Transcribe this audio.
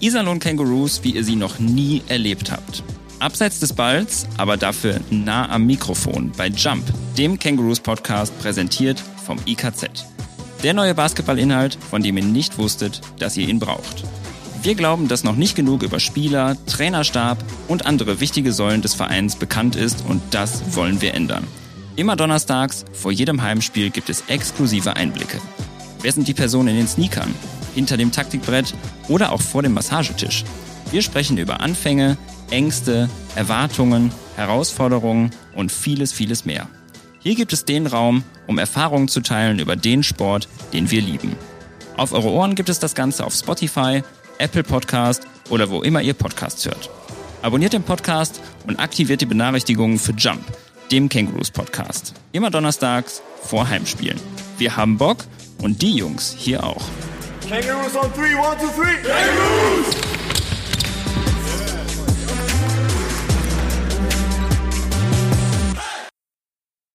Iserlohn Kangaroos, wie ihr sie noch nie erlebt habt. Abseits des Balls, aber dafür nah am Mikrofon bei Jump, dem Kangaroos Podcast, präsentiert vom IKZ. Der neue Basketballinhalt, von dem ihr nicht wusstet, dass ihr ihn braucht. Wir glauben, dass noch nicht genug über Spieler, Trainerstab und andere wichtige Säulen des Vereins bekannt ist und das wollen wir ändern. Immer donnerstags, vor jedem Heimspiel gibt es exklusive Einblicke. Wer sind die Personen in den Sneakern, hinter dem Taktikbrett oder auch vor dem Massagetisch? Wir sprechen über Anfänge, Ängste, Erwartungen, Herausforderungen und vieles, vieles mehr. Hier gibt es den Raum, um Erfahrungen zu teilen über den Sport, den wir lieben. Auf eure Ohren gibt es das Ganze auf Spotify, Apple Podcast oder wo immer ihr Podcasts hört. Abonniert den Podcast und aktiviert die Benachrichtigungen für Jump, dem Kängurus Podcast. Immer donnerstags vor Heimspielen. Wir haben Bock und die Jungs hier auch. Kangaroos on three, one, two, three. Kangaroos!